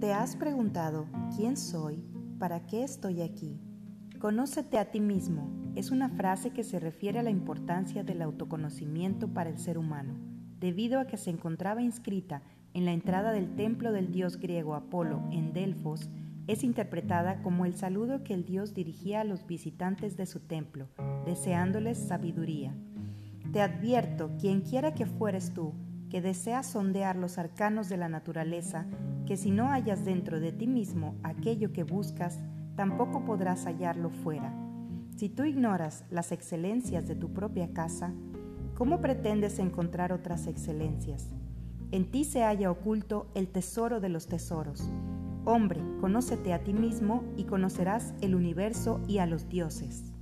¿Te has preguntado quién soy? ¿Para qué estoy aquí? Conócete a ti mismo es una frase que se refiere a la importancia del autoconocimiento para el ser humano, debido a que se encontraba inscrita en la entrada del templo del dios griego Apolo en Delfos, es interpretada como el saludo que el dios dirigía a los visitantes de su templo, deseándoles sabiduría. Te advierto, quien quiera que fueres tú, que deseas sondear los arcanos de la naturaleza, que si no hallas dentro de ti mismo aquello que buscas, tampoco podrás hallarlo fuera. Si tú ignoras las excelencias de tu propia casa, ¿cómo pretendes encontrar otras excelencias? En ti se halla oculto el tesoro de los tesoros. Hombre, conócete a ti mismo y conocerás el universo y a los dioses.